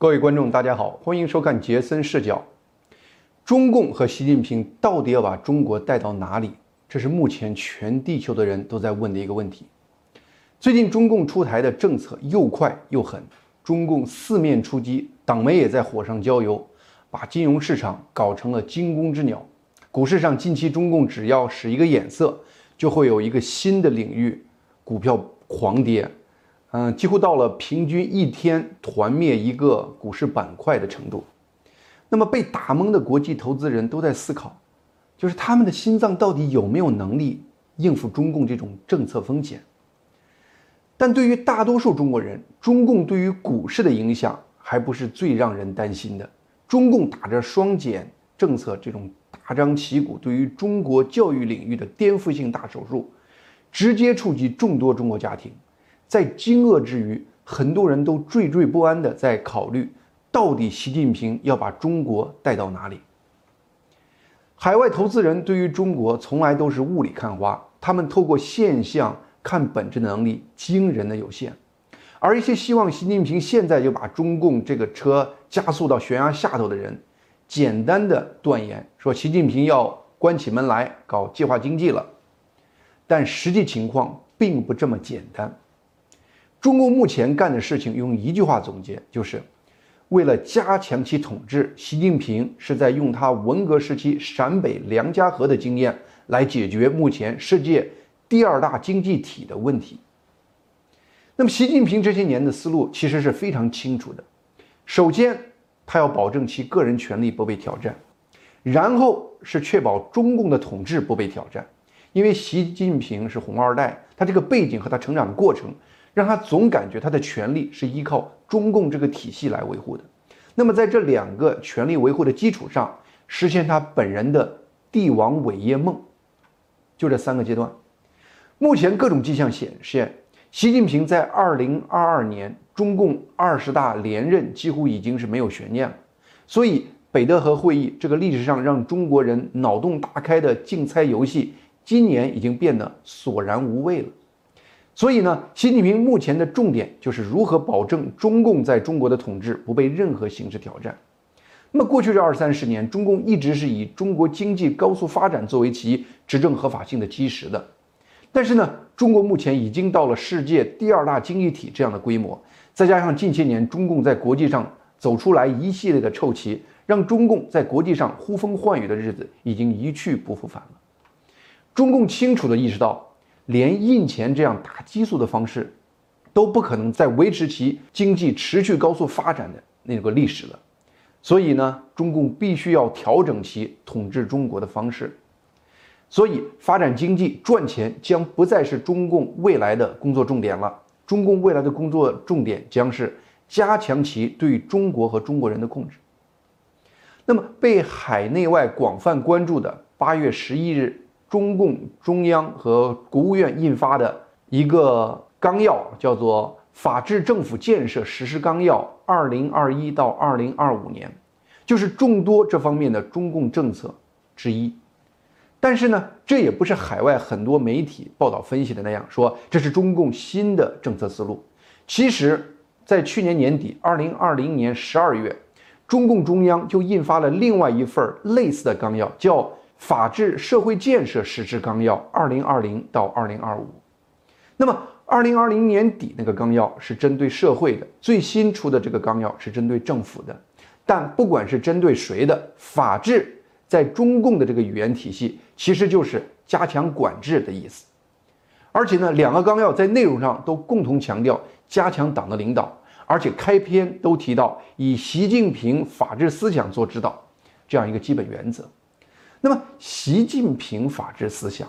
各位观众，大家好，欢迎收看杰森视角。中共和习近平到底要把中国带到哪里？这是目前全地球的人都在问的一个问题。最近中共出台的政策又快又狠，中共四面出击，党媒也在火上浇油，把金融市场搞成了惊弓之鸟。股市上近期中共只要使一个眼色，就会有一个新的领域股票狂跌，嗯，几乎到了平均一天团灭一个股市板块的程度。那么被打懵的国际投资人都在思考，就是他们的心脏到底有没有能力应付中共这种政策风险？但对于大多数中国人，中共对于股市的影响还不是最让人担心的。中共打着双减政策这种大张旗鼓，对于中国教育领域的颠覆性大手术，直接触及众多中国家庭。在惊愕之余，很多人都惴惴不安地在考虑。到底习近平要把中国带到哪里？海外投资人对于中国从来都是雾里看花，他们透过现象看本质的能力惊人的有限。而一些希望习近平现在就把中共这个车加速到悬崖下头的人，简单的断言说习近平要关起门来搞计划经济了。但实际情况并不这么简单。中共目前干的事情，用一句话总结就是。为了加强其统治，习近平是在用他文革时期陕北梁家河的经验来解决目前世界第二大经济体的问题。那么，习近平这些年的思路其实是非常清楚的：首先，他要保证其个人权利不被挑战；然后是确保中共的统治不被挑战。因为习近平是红二代，他这个背景和他成长的过程。让他总感觉他的权力是依靠中共这个体系来维护的，那么在这两个权力维护的基础上，实现他本人的帝王伟业梦，就这三个阶段。目前各种迹象显示，习近平在二零二二年中共二十大连任几乎已经是没有悬念了。所以北戴河会议这个历史上让中国人脑洞大开的竞猜游戏，今年已经变得索然无味了。所以呢，习近平目前的重点就是如何保证中共在中国的统治不被任何形式挑战。那么过去这二三十年，中共一直是以中国经济高速发展作为其执政合法性的基石的。但是呢，中国目前已经到了世界第二大经济体这样的规模，再加上近些年中共在国际上走出来一系列的臭棋，让中共在国际上呼风唤雨的日子已经一去不复返了。中共清楚地意识到。连印钱这样打激素的方式，都不可能再维持其经济持续高速发展的那个历史了，所以呢，中共必须要调整其统治中国的方式，所以发展经济赚钱将不再是中共未来的工作重点了。中共未来的工作重点将是加强其对中国和中国人的控制。那么，被海内外广泛关注的八月十一日。中共中央和国务院印发的一个纲要，叫做《法治政府建设实施纲要（二零二一到二零二五年）》，就是众多这方面的中共政策之一。但是呢，这也不是海外很多媒体报道分析的那样，说这是中共新的政策思路。其实，在去年年底，二零二零年十二月，中共中央就印发了另外一份类似的纲要，叫。法治社会建设实施纲要（二零二零到二零二五），那么二零二零年底那个纲要是针对社会的，最新出的这个纲要是针对政府的。但不管是针对谁的，法治在中共的这个语言体系，其实就是加强管制的意思。而且呢，两个纲要在内容上都共同强调加强党的领导，而且开篇都提到以习近平法治思想做指导这样一个基本原则。那么，习近平法治思想，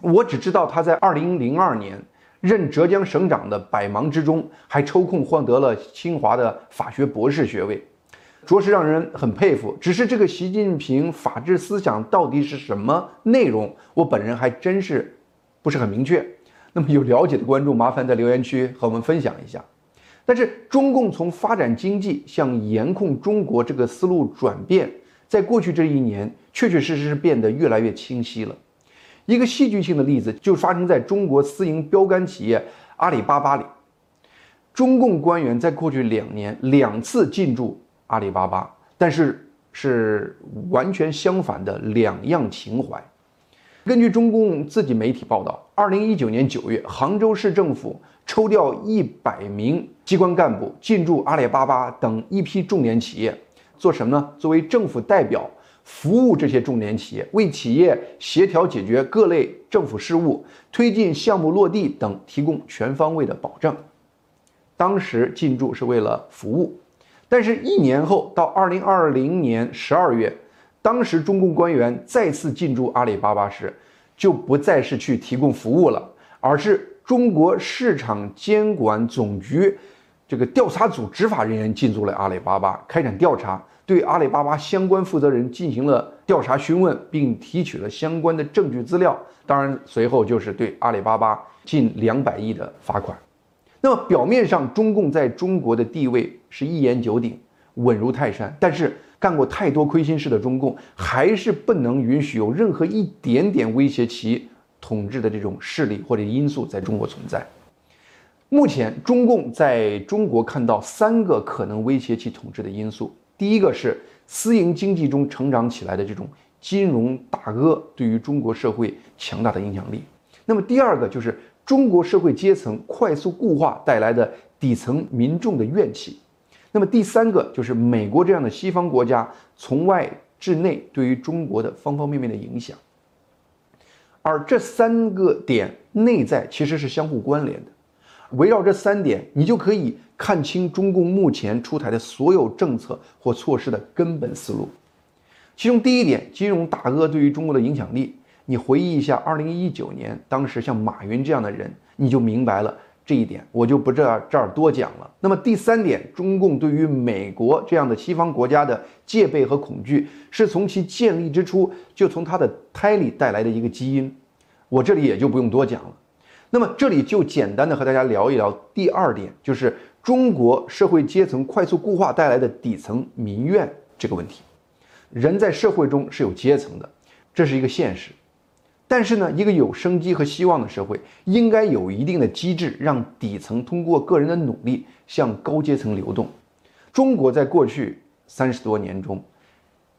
我只知道他在二零零二年任浙江省长的百忙之中，还抽空获得了清华的法学博士学位，着实让人很佩服。只是这个习近平法治思想到底是什么内容，我本人还真是不是很明确。那么有了解的观众，麻烦在留言区和我们分享一下。但是，中共从发展经济向严控中国这个思路转变。在过去这一年，确确实实是变得越来越清晰了。一个戏剧性的例子就发生在中国私营标杆企业阿里巴巴里。中共官员在过去两年两次进驻阿里巴巴，但是是完全相反的两样情怀。根据中共自己媒体报道，二零一九年九月，杭州市政府抽调一百名机关干部进驻阿里巴巴等一批重点企业，做什么呢？作为政府代表，服务这些重点企业，为企业协调解决各类政府事务，推进项目落地等提供全方位的保证。当时进驻是为了服务，但是，一年后到二零二零年十二月。当时中共官员再次进驻阿里巴巴时，就不再是去提供服务了，而是中国市场监管总局这个调查组执法人员进驻了阿里巴巴，开展调查，对阿里巴巴相关负责人进行了调查询问，并提取了相关的证据资料。当然，随后就是对阿里巴巴近两百亿的罚款。那么表面上，中共在中国的地位是一言九鼎，稳如泰山，但是。干过太多亏心事的中共，还是不能允许有任何一点点威胁其统治的这种势力或者因素在中国存在。目前，中共在中国看到三个可能威胁其统治的因素：第一个是私营经济中成长起来的这种金融大鳄对于中国社会强大的影响力；那么第二个就是中国社会阶层快速固化带来的底层民众的怨气。那么第三个就是美国这样的西方国家从外至内对于中国的方方面面的影响，而这三个点内在其实是相互关联的。围绕这三点，你就可以看清中共目前出台的所有政策或措施的根本思路。其中第一点，金融大鳄对于中国的影响力，你回忆一下，二零一九年当时像马云这样的人，你就明白了。这一点我就不这这儿多讲了。那么第三点，中共对于美国这样的西方国家的戒备和恐惧，是从其建立之初就从它的胎里带来的一个基因。我这里也就不用多讲了。那么这里就简单的和大家聊一聊第二点，就是中国社会阶层快速固化带来的底层民怨这个问题。人在社会中是有阶层的，这是一个现实。但是呢，一个有生机和希望的社会，应该有一定的机制，让底层通过个人的努力向高阶层流动。中国在过去三十多年中，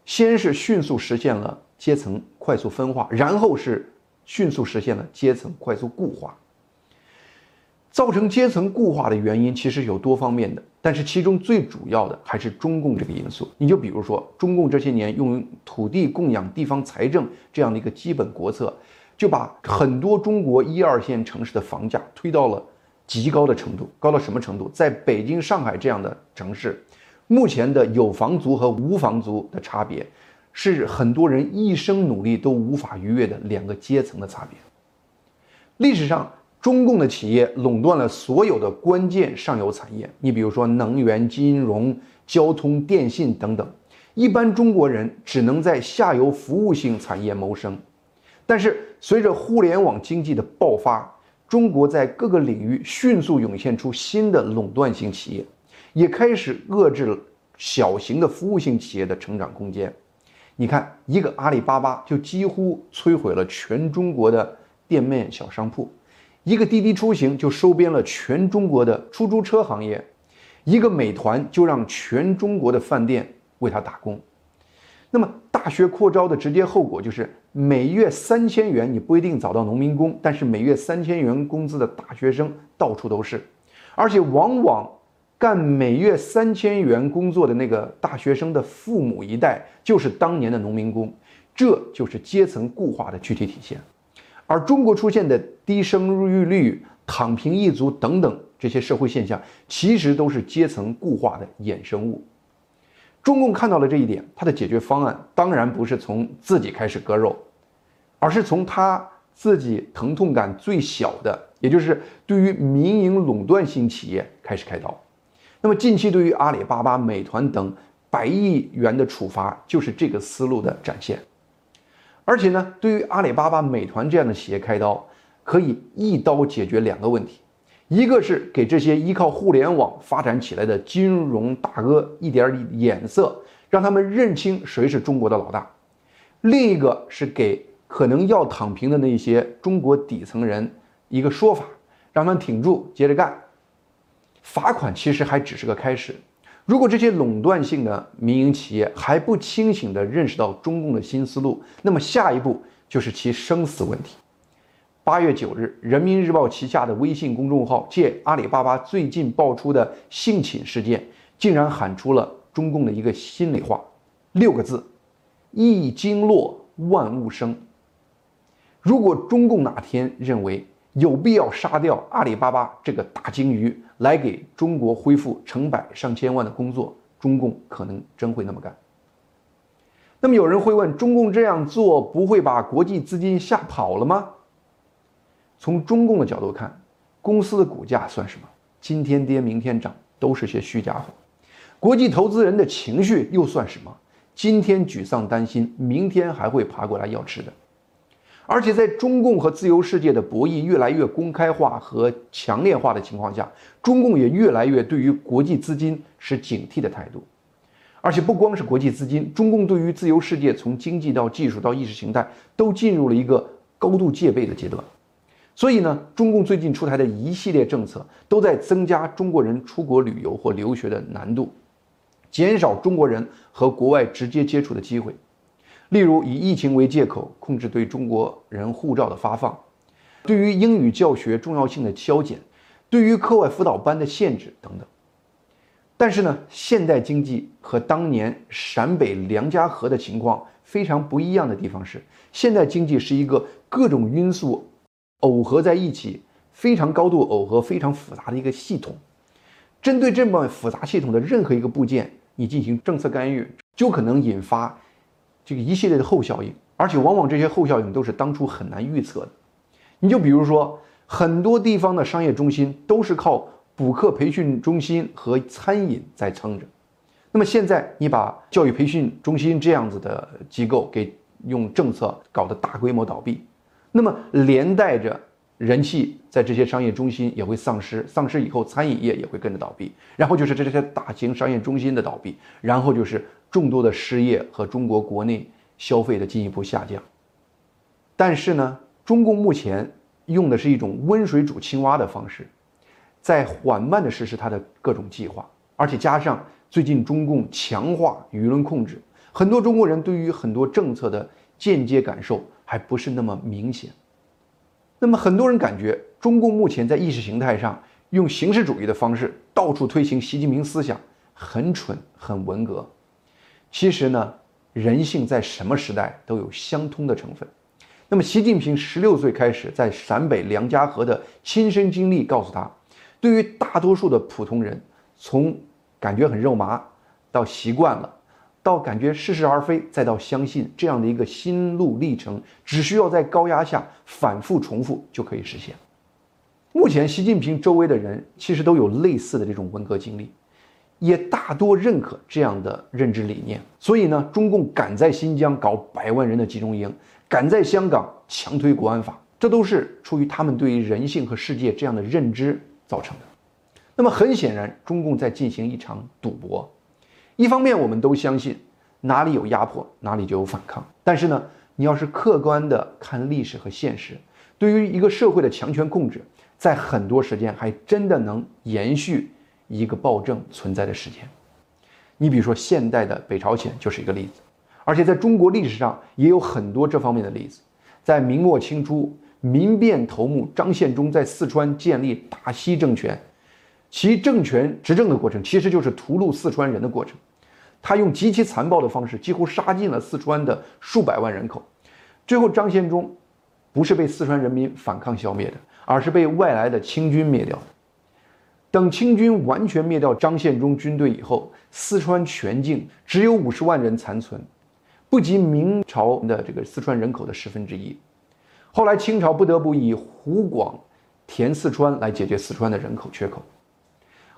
先是迅速实现了阶层快速分化，然后是迅速实现了阶层快速固化。造成阶层固化的原因其实有多方面的，但是其中最主要的还是中共这个因素。你就比如说，中共这些年用土地供养地方财政这样的一个基本国策，就把很多中国一二线城市的房价推到了极高的程度。高到什么程度？在北京、上海这样的城市，目前的有房族和无房族的差别，是很多人一生努力都无法逾越的两个阶层的差别。历史上。中共的企业垄断了所有的关键上游产业，你比如说能源、金融、交通、电信等等。一般中国人只能在下游服务性产业谋生。但是随着互联网经济的爆发，中国在各个领域迅速涌现出新的垄断性企业，也开始遏制了小型的服务性企业的成长空间。你看，一个阿里巴巴就几乎摧毁了全中国的店面小商铺。一个滴滴出行就收编了全中国的出租车行业，一个美团就让全中国的饭店为他打工。那么大学扩招的直接后果就是每月三千元你不一定找到农民工，但是每月三千元工资的大学生到处都是，而且往往干每月三千元工作的那个大学生的父母一代就是当年的农民工，这就是阶层固化的具体体现。而中国出现的低生育率、躺平一族等等这些社会现象，其实都是阶层固化的衍生物。中共看到了这一点，他的解决方案当然不是从自己开始割肉，而是从他自己疼痛感最小的，也就是对于民营垄断性企业开始开刀。那么近期对于阿里巴巴、美团等百亿元的处罚，就是这个思路的展现。而且呢，对于阿里巴巴、美团这样的企业开刀，可以一刀解决两个问题：一个是给这些依靠互联网发展起来的金融大哥一点眼色，让他们认清谁是中国的老大；另一个是给可能要躺平的那些中国底层人一个说法，让他们挺住，接着干。罚款其实还只是个开始。如果这些垄断性的民营企业还不清醒地认识到中共的新思路，那么下一步就是其生死问题。八月九日，人民日报旗下的微信公众号借阿里巴巴最近爆出的性侵事件，竟然喊出了中共的一个心里话，六个字：一经落，万物生。如果中共哪天认为有必要杀掉阿里巴巴这个大鲸鱼，来给中国恢复成百上千万的工作，中共可能真会那么干。那么有人会问：中共这样做不会把国际资金吓跑了吗？从中共的角度看，公司的股价算什么？今天跌，明天涨，都是些虚家伙。国际投资人的情绪又算什么？今天沮丧担心，明天还会爬过来要吃的。而且在中共和自由世界的博弈越来越公开化和强烈化的情况下，中共也越来越对于国际资金持警惕的态度。而且不光是国际资金，中共对于自由世界从经济到技术到意识形态都进入了一个高度戒备的阶段。所以呢，中共最近出台的一系列政策，都在增加中国人出国旅游或留学的难度，减少中国人和国外直接接触的机会。例如，以疫情为借口控制对中国人护照的发放，对于英语教学重要性的削减，对于课外辅导班的限制等等。但是呢，现代经济和当年陕北梁家河的情况非常不一样的地方是，现代经济是一个各种因素。耦合在一起，非常高度耦合、非常复杂的一个系统。针对这么复杂系统的任何一个部件，你进行政策干预，就可能引发这个一系列的后效应，而且往往这些后效应都是当初很难预测的。你就比如说，很多地方的商业中心都是靠补课培训中心和餐饮在撑着。那么现在你把教育培训中心这样子的机构给用政策搞得大规模倒闭。那么连带着人气在这些商业中心也会丧失，丧失以后餐饮业也会跟着倒闭，然后就是这些大型商业中心的倒闭，然后就是众多的失业和中国国内消费的进一步下降。但是呢，中共目前用的是一种温水煮青蛙的方式，在缓慢地实施它的各种计划，而且加上最近中共强化舆论控制，很多中国人对于很多政策的间接感受。还不是那么明显。那么很多人感觉，中共目前在意识形态上用形式主义的方式到处推行习近平思想，很蠢，很文革。其实呢，人性在什么时代都有相通的成分。那么习近平十六岁开始在陕北梁家河的亲身经历告诉他，对于大多数的普通人，从感觉很肉麻到习惯了。到感觉似是而非，再到相信这样的一个心路历程，只需要在高压下反复重复就可以实现。目前，习近平周围的人其实都有类似的这种文革经历，也大多认可这样的认知理念。所以呢，中共敢在新疆搞百万人的集中营，敢在香港强推国安法，这都是出于他们对于人性和世界这样的认知造成的。那么，很显然，中共在进行一场赌博。一方面，我们都相信哪里有压迫，哪里就有反抗。但是呢，你要是客观的看历史和现实，对于一个社会的强权控制，在很多时间还真的能延续一个暴政存在的时间。你比如说，现代的北朝鲜就是一个例子，而且在中国历史上也有很多这方面的例子。在明末清初，民变头目张献忠在四川建立大西政权，其政权执政的过程其实就是屠戮四川人的过程。他用极其残暴的方式，几乎杀尽了四川的数百万人口。最后，张献忠不是被四川人民反抗消灭的，而是被外来的清军灭掉的。等清军完全灭掉张献忠军队以后，四川全境只有五十万人残存，不及明朝的这个四川人口的十分之一。后来，清朝不得不以湖广填四川来解决四川的人口缺口。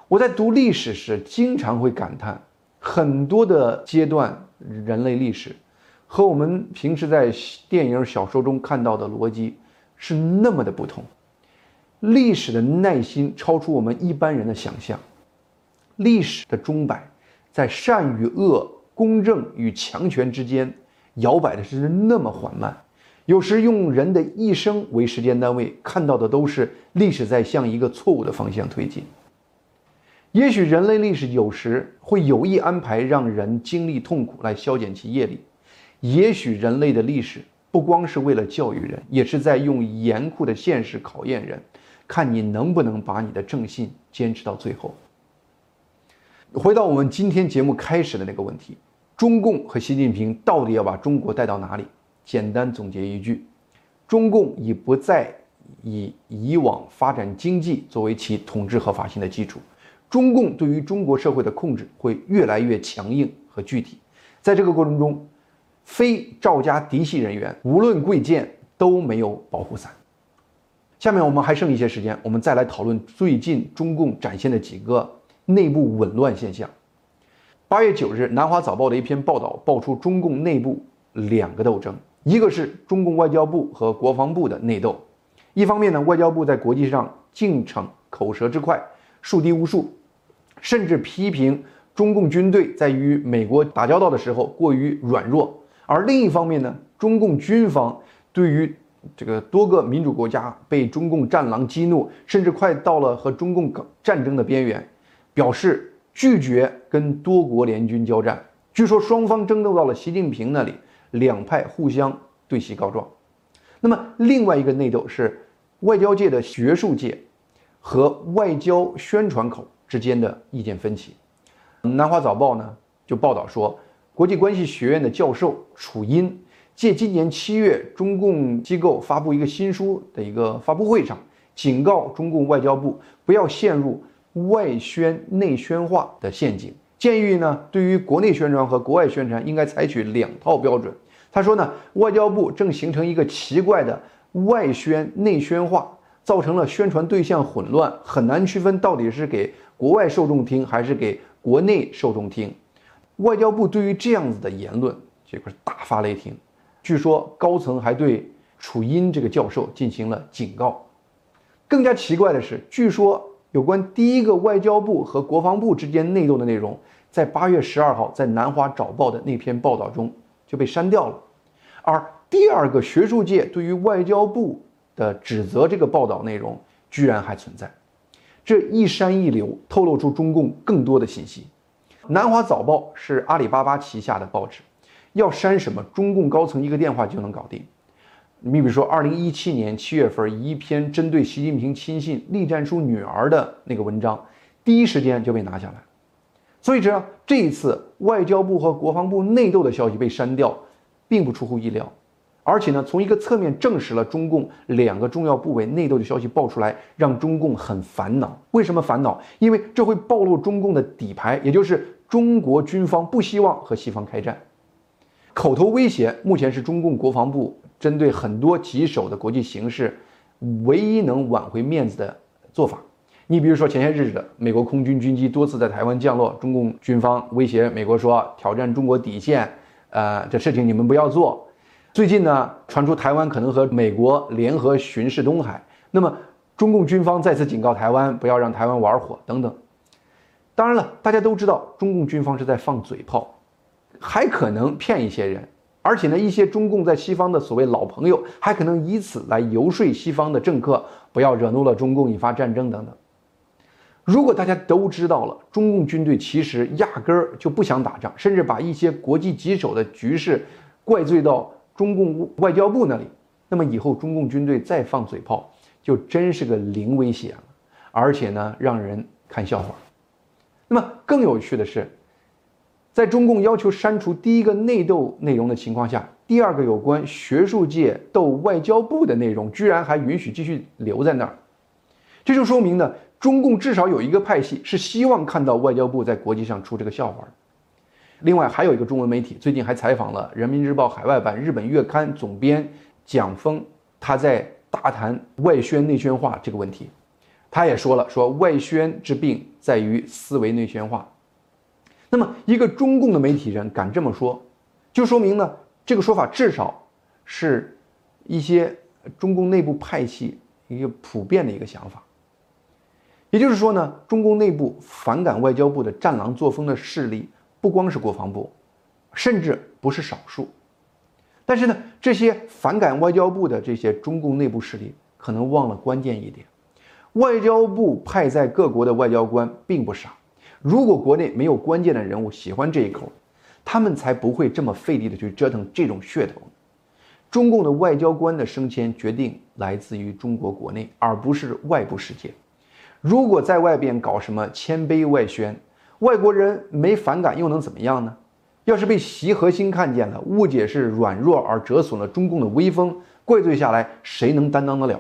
我在读历史时，经常会感叹。很多的阶段，人类历史和我们平时在电影、小说中看到的逻辑是那么的不同。历史的耐心超出我们一般人的想象，历史的钟摆在善与恶、公正与强权之间摇摆的是那么缓慢。有时用人的一生为时间单位，看到的都是历史在向一个错误的方向推进。也许人类历史有时会有意安排让人经历痛苦来消减其业力，也许人类的历史不光是为了教育人，也是在用严酷的现实考验人，看你能不能把你的正信坚持到最后。回到我们今天节目开始的那个问题：中共和习近平到底要把中国带到哪里？简单总结一句：中共已不再以以往发展经济作为其统治合法性的基础。中共对于中国社会的控制会越来越强硬和具体，在这个过程中，非赵家嫡系人员无论贵贱都没有保护伞。下面我们还剩一些时间，我们再来讨论最近中共展现的几个内部紊乱现象。八月九日，《南华早报》的一篇报道爆出中共内部两个斗争，一个是中共外交部和国防部的内斗，一方面呢，外交部在国际上竞逞口舌之快，树敌无数。甚至批评中共军队在与美国打交道的时候过于软弱，而另一方面呢，中共军方对于这个多个民主国家被中共战狼激怒，甚至快到了和中共战争的边缘，表示拒绝跟多国联军交战。据说双方争斗到了习近平那里，两派互相对席告状。那么另外一个内斗是外交界的学术界和外交宣传口。之间的意见分歧，《南华早报》呢就报道说，国际关系学院的教授楚英借今年七月中共机构发布一个新书的一个发布会上，警告中共外交部不要陷入外宣内宣化的陷阱，建议呢对于国内宣传和国外宣传应该采取两套标准。他说呢，外交部正形成一个奇怪的外宣内宣化，造成了宣传对象混乱，很难区分到底是给。国外受众听还是给国内受众听？外交部对于这样子的言论，结果是大发雷霆。据说高层还对楚英这个教授进行了警告。更加奇怪的是，据说有关第一个外交部和国防部之间内斗的内容，在八月十二号在南华早报的那篇报道中就被删掉了，而第二个学术界对于外交部的指责这个报道内容居然还存在。这一删一留，透露出中共更多的信息。南华早报是阿里巴巴旗下的报纸，要删什么，中共高层一个电话就能搞定。你比如说，二零一七年七月份一篇针对习近平亲信栗战书女儿的那个文章，第一时间就被拿下来。所以这这一次外交部和国防部内斗的消息被删掉，并不出乎意料。而且呢，从一个侧面证实了中共两个重要部委内斗的消息爆出来，让中共很烦恼。为什么烦恼？因为这会暴露中共的底牌，也就是中国军方不希望和西方开战。口头威胁目前是中共国防部针对很多棘手的国际形势，唯一能挽回面子的做法。你比如说前些日子，美国空军军机多次在台湾降落，中共军方威胁美国说挑战中国底线，呃，这事情你们不要做。最近呢，传出台湾可能和美国联合巡视东海，那么中共军方再次警告台湾不要让台湾玩火等等。当然了，大家都知道中共军方是在放嘴炮，还可能骗一些人，而且呢，一些中共在西方的所谓老朋友还可能以此来游说西方的政客不要惹怒了中共，引发战争等等。如果大家都知道了，中共军队其实压根儿就不想打仗，甚至把一些国际棘手的局势怪罪到。中共外交部那里，那么以后中共军队再放嘴炮，就真是个零威胁了，而且呢，让人看笑话。那么更有趣的是，在中共要求删除第一个内斗内容的情况下，第二个有关学术界斗外交部的内容，居然还允许继续留在那儿。这就说明呢，中共至少有一个派系是希望看到外交部在国际上出这个笑话的。另外还有一个中文媒体最近还采访了《人民日报》海外版日本月刊总编蒋峰，他在大谈外宣内宣化这个问题，他也说了，说外宣之病在于思维内宣化。那么一个中共的媒体人敢这么说，就说明呢，这个说法至少是一些中共内部派系一个普遍的一个想法。也就是说呢，中共内部反感外交部的战狼作风的势力。不光是国防部，甚至不是少数。但是呢，这些反感外交部的这些中共内部势力，可能忘了关键一点：外交部派在各国的外交官并不少，如果国内没有关键的人物喜欢这一口，他们才不会这么费力的去折腾这种噱头。中共的外交官的升迁决定来自于中国国内，而不是外部世界。如果在外边搞什么谦卑外宣，外国人没反感又能怎么样呢？要是被习核心看见了，误解是软弱而折损了中共的威风，怪罪下来，谁能担当得了？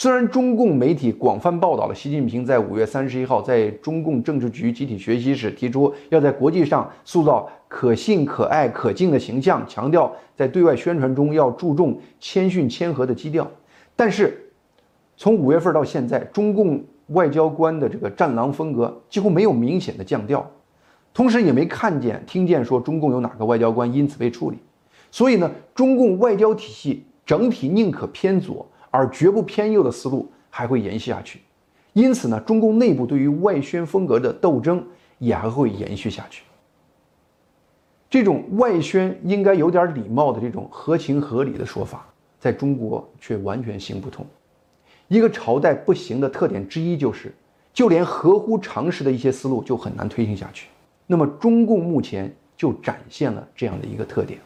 虽然中共媒体广泛报道了习近平在五月三十一号在中共政治局集体学习时提出要在国际上塑造可信、可爱、可敬的形象，强调在对外宣传中要注重谦逊谦和的基调，但是从五月份到现在，中共外交官的这个战狼风格几乎没有明显的降调，同时也没看见、听见说中共有哪个外交官因此被处理，所以呢，中共外交体系整体宁可偏左。而绝不偏右的思路还会延续下去，因此呢，中共内部对于外宣风格的斗争也还会延续下去。这种外宣应该有点礼貌的这种合情合理的说法，在中国却完全行不通。一个朝代不行的特点之一就是，就连合乎常识的一些思路就很难推行下去。那么，中共目前就展现了这样的一个特点。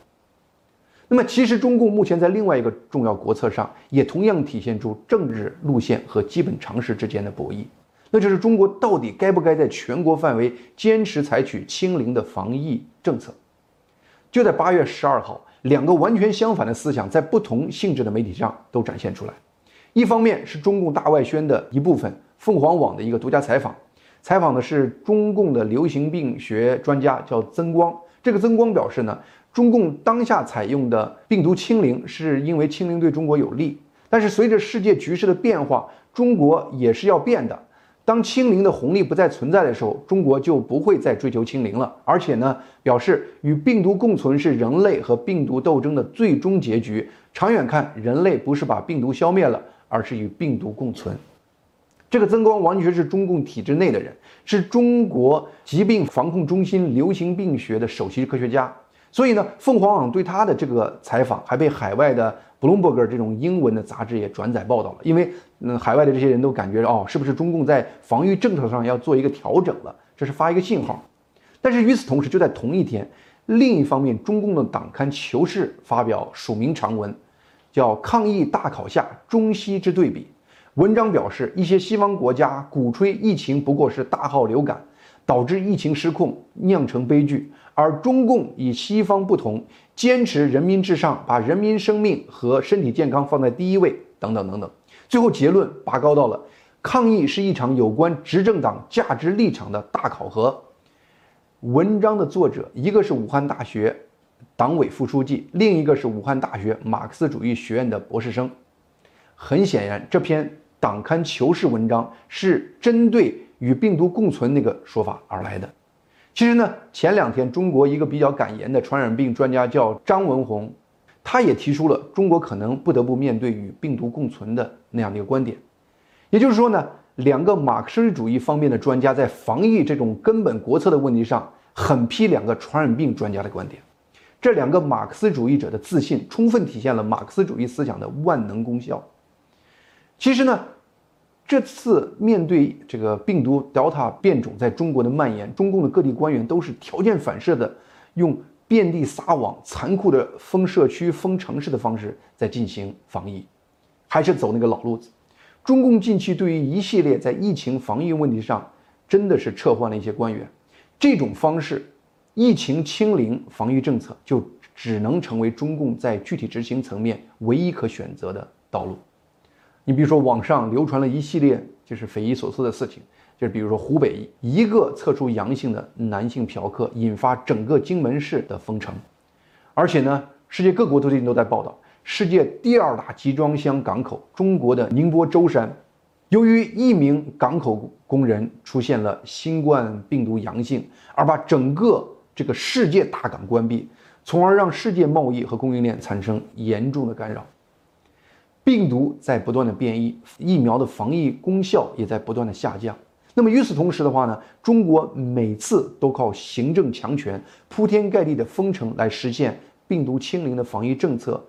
那么，其实中共目前在另外一个重要国策上，也同样体现出政治路线和基本常识之间的博弈。那就是中国到底该不该在全国范围坚持采取清零的防疫政策？就在八月十二号，两个完全相反的思想在不同性质的媒体上都展现出来。一方面是中共大外宣的一部分，凤凰网的一个独家采访，采访的是中共的流行病学专家，叫曾光。这个曾光表示呢。中共当下采用的病毒清零，是因为清零对中国有利。但是随着世界局势的变化，中国也是要变的。当清零的红利不再存在的时候，中国就不会再追求清零了。而且呢，表示与病毒共存是人类和病毒斗争的最终结局。长远看，人类不是把病毒消灭了，而是与病毒共存。这个曾光完全是中共体制内的人，是中国疾病防控中心流行病学的首席科学家。所以呢，凤凰网对他的这个采访还被海外的 Bloomberg 这种英文的杂志也转载报道了。因为，嗯，海外的这些人都感觉哦，是不是中共在防御政策上要做一个调整了？这是发一个信号。但是与此同时，就在同一天，另一方面，中共的党刊《求是》发表署名长文，叫《抗疫大考下中西之对比》。文章表示，一些西方国家鼓吹疫情不过是大号流感。导致疫情失控，酿成悲剧。而中共与西方不同，坚持人民至上，把人民生命和身体健康放在第一位，等等等等。最后结论拔高到了：抗疫是一场有关执政党价值立场的大考核。文章的作者，一个是武汉大学党委副书记，另一个是武汉大学马克思主义学院的博士生。很显然，这篇党刊求是文章是针对。与病毒共存那个说法而来的，其实呢，前两天中国一个比较敢言的传染病专家叫张文宏，他也提出了中国可能不得不面对与病毒共存的那样的一个观点。也就是说呢，两个马克思主义方面的专家在防疫这种根本国策的问题上，狠批两个传染病专家的观点。这两个马克思主义者的自信，充分体现了马克思主义思想的万能功效。其实呢。这次面对这个病毒 Delta 变种在中国的蔓延，中共的各地官员都是条件反射的，用遍地撒网、残酷的封社区、封城市的方式在进行防疫，还是走那个老路子。中共近期对于一系列在疫情防疫问题上，真的是撤换了一些官员。这种方式，疫情清零防御政策就只能成为中共在具体执行层面唯一可选择的道路。你比如说，网上流传了一系列就是匪夷所思的事情，就是比如说湖北一个测出阳性的男性嫖客，引发整个荆门市的封城，而且呢，世界各国最近都在报道，世界第二大集装箱港口中国的宁波舟山，由于一名港口工人出现了新冠病毒阳性，而把整个这个世界大港关闭，从而让世界贸易和供应链产生严重的干扰。病毒在不断的变异，疫苗的防疫功效也在不断的下降。那么与此同时的话呢，中国每次都靠行政强权铺天盖地的封城来实现病毒清零的防疫政策。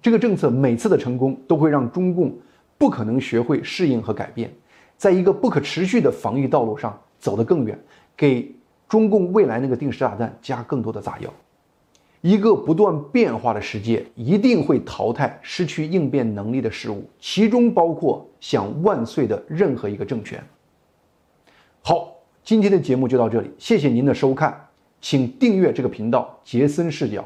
这个政策每次的成功都会让中共不可能学会适应和改变，在一个不可持续的防疫道路上走得更远，给中共未来那个定时炸弹加更多的炸药。一个不断变化的世界一定会淘汰失去应变能力的事物，其中包括想万岁的任何一个政权。好，今天的节目就到这里，谢谢您的收看，请订阅这个频道杰森视角。